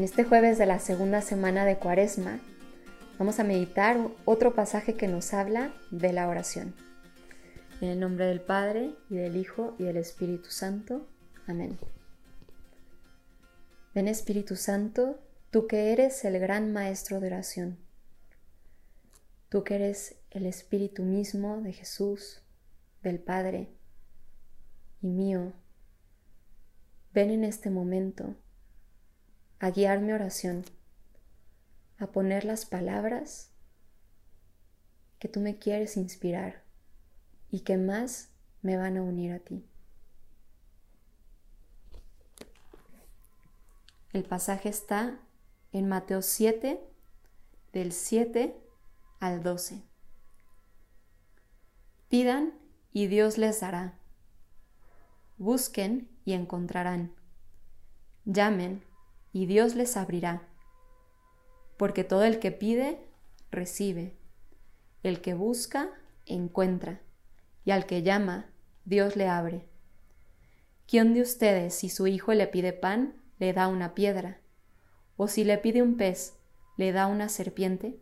En este jueves de la segunda semana de Cuaresma vamos a meditar otro pasaje que nos habla de la oración. En el nombre del Padre y del Hijo y del Espíritu Santo. Amén. Ven Espíritu Santo, tú que eres el gran Maestro de oración, tú que eres el Espíritu mismo de Jesús, del Padre y mío, ven en este momento a guiar mi oración, a poner las palabras que tú me quieres inspirar y que más me van a unir a ti. El pasaje está en Mateo 7, del 7 al 12. Pidan y Dios les dará. Busquen y encontrarán. Llamen y Dios les abrirá. Porque todo el que pide, recibe. El que busca, encuentra. Y al que llama, Dios le abre. ¿Quién de ustedes, si su hijo le pide pan, le da una piedra? ¿O si le pide un pez, le da una serpiente?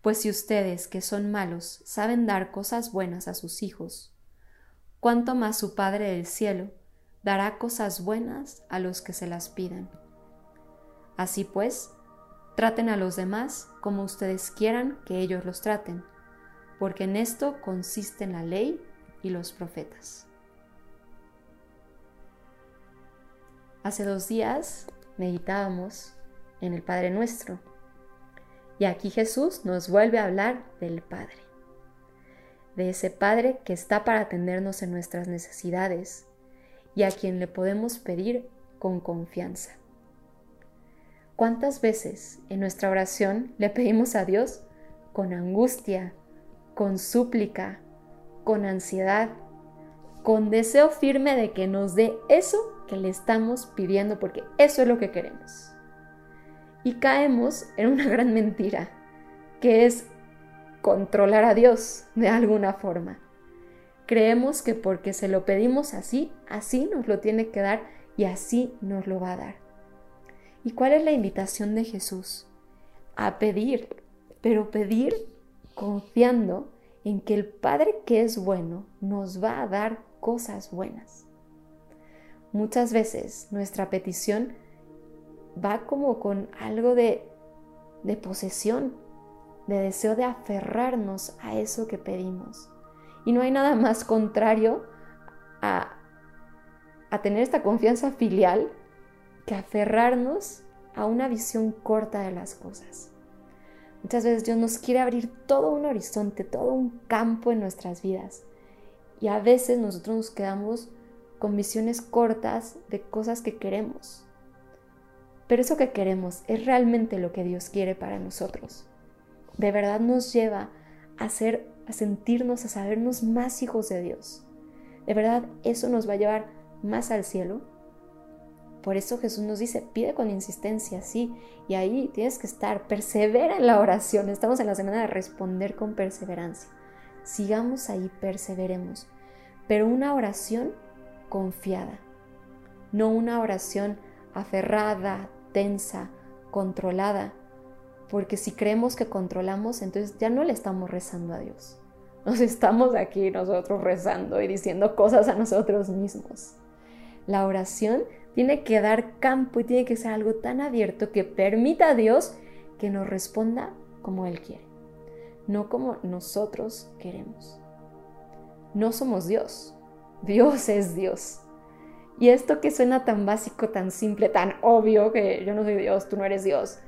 Pues si ustedes, que son malos, saben dar cosas buenas a sus hijos, ¿cuánto más su Padre del cielo dará cosas buenas a los que se las pidan. Así pues, traten a los demás como ustedes quieran que ellos los traten, porque en esto consisten la ley y los profetas. Hace dos días meditábamos en el Padre Nuestro y aquí Jesús nos vuelve a hablar del Padre, de ese Padre que está para atendernos en nuestras necesidades, y a quien le podemos pedir con confianza. ¿Cuántas veces en nuestra oración le pedimos a Dios con angustia, con súplica, con ansiedad, con deseo firme de que nos dé eso que le estamos pidiendo porque eso es lo que queremos? Y caemos en una gran mentira, que es controlar a Dios de alguna forma. Creemos que porque se lo pedimos así, así nos lo tiene que dar y así nos lo va a dar. ¿Y cuál es la invitación de Jesús? A pedir, pero pedir confiando en que el Padre que es bueno nos va a dar cosas buenas. Muchas veces nuestra petición va como con algo de, de posesión, de deseo de aferrarnos a eso que pedimos. Y no hay nada más contrario a, tener esta confianza filial que aferrarnos a una visión corta de las cosas. Muchas veces Dios nos quiere abrir todo un horizonte, todo un campo en nuestras vidas. Y a veces nosotros nos quedamos con visiones cortas de cosas que queremos. Pero eso que queremos es realmente lo que Dios quiere para nosotros. De verdad nos lleva a ser a sentirnos, a sabernos más hijos de Dios. De verdad, eso nos va a llevar más al cielo. Por eso Jesús nos dice, pide con insistencia, sí, y ahí tienes que estar, persevera en la oración. Estamos en la semana de responder con perseverancia. Sigamos ahí, perseveremos, pero una oración confiada, no una oración aferrada, tensa, controlada, porque si creemos que controlamos, entonces ya no le estamos rezando a Dios. Nos estamos aquí nosotros rezando y diciendo cosas a nosotros mismos. La oración tiene que dar campo y tiene que ser algo tan abierto que permita a Dios que nos responda como Él quiere, no como nosotros queremos. No somos Dios, Dios es Dios. Y esto que suena tan básico, tan simple, tan obvio, que yo no soy Dios, tú no eres Dios,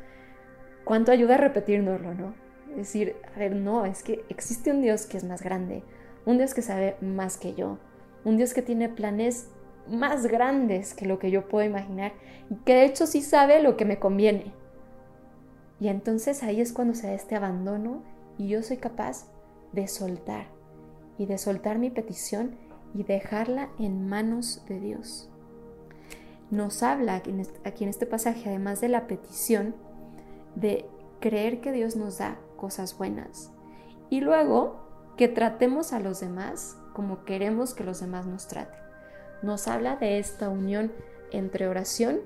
¿cuánto ayuda a repetirnoslo, no? decir, a ver, no, es que existe un Dios que es más grande, un Dios que sabe más que yo, un Dios que tiene planes más grandes que lo que yo puedo imaginar y que de hecho sí sabe lo que me conviene. Y entonces ahí es cuando se da este abandono y yo soy capaz de soltar y de soltar mi petición y dejarla en manos de Dios. Nos habla aquí en este pasaje, además de la petición, de creer que Dios nos da cosas buenas. Y luego que tratemos a los demás como queremos que los demás nos traten. Nos habla de esta unión entre oración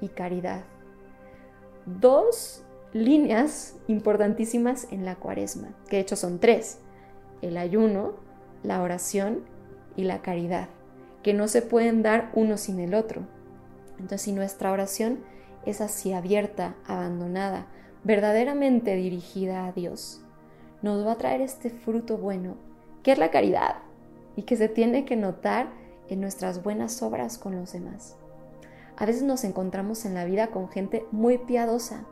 y caridad, dos líneas importantísimas en la cuaresma, que de hecho son tres, el ayuno, la oración y la caridad, que no se pueden dar uno sin el otro. Entonces, si nuestra oración es así abierta, abandonada, verdaderamente dirigida a Dios, nos va a traer este fruto bueno, que es la caridad, y que se tiene que notar en nuestras buenas obras con los demás. A veces nos encontramos en la vida con gente muy piadosa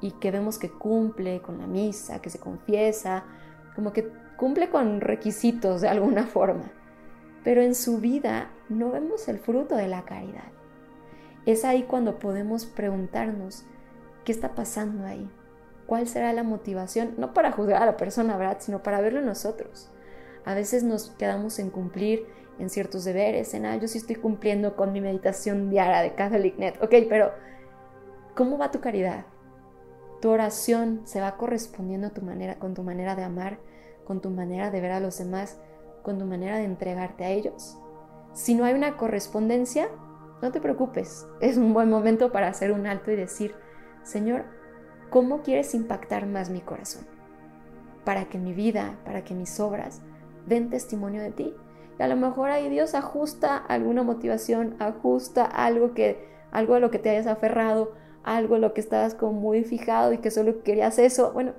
y que vemos que cumple con la misa, que se confiesa, como que cumple con requisitos de alguna forma, pero en su vida no vemos el fruto de la caridad. Es ahí cuando podemos preguntarnos, ¿qué está pasando ahí? ¿Cuál será la motivación? No para juzgar a la persona, ¿verdad? Sino para verlo nosotros. A veces nos quedamos en cumplir en ciertos deberes, en, ah, yo sí estoy cumpliendo con mi meditación diaria de CatholicNet, ok, pero ¿cómo va tu caridad? Tu oración se va correspondiendo a tu manera, con tu manera de amar, con tu manera de ver a los demás, con tu manera de entregarte a ellos. Si no hay una correspondencia, no te preocupes, es un buen momento para hacer un alto y decir, Señor, ¿cómo quieres impactar más mi corazón? Para que mi vida, para que mis obras den testimonio de ti. Y a lo mejor ahí Dios ajusta alguna motivación, ajusta algo que algo a lo que te hayas aferrado, algo a lo que estabas como muy fijado y que solo querías eso. Bueno,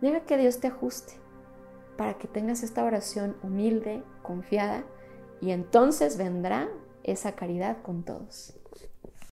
deja que Dios te ajuste para que tengas esta oración humilde, confiada, y entonces vendrá esa caridad con todos.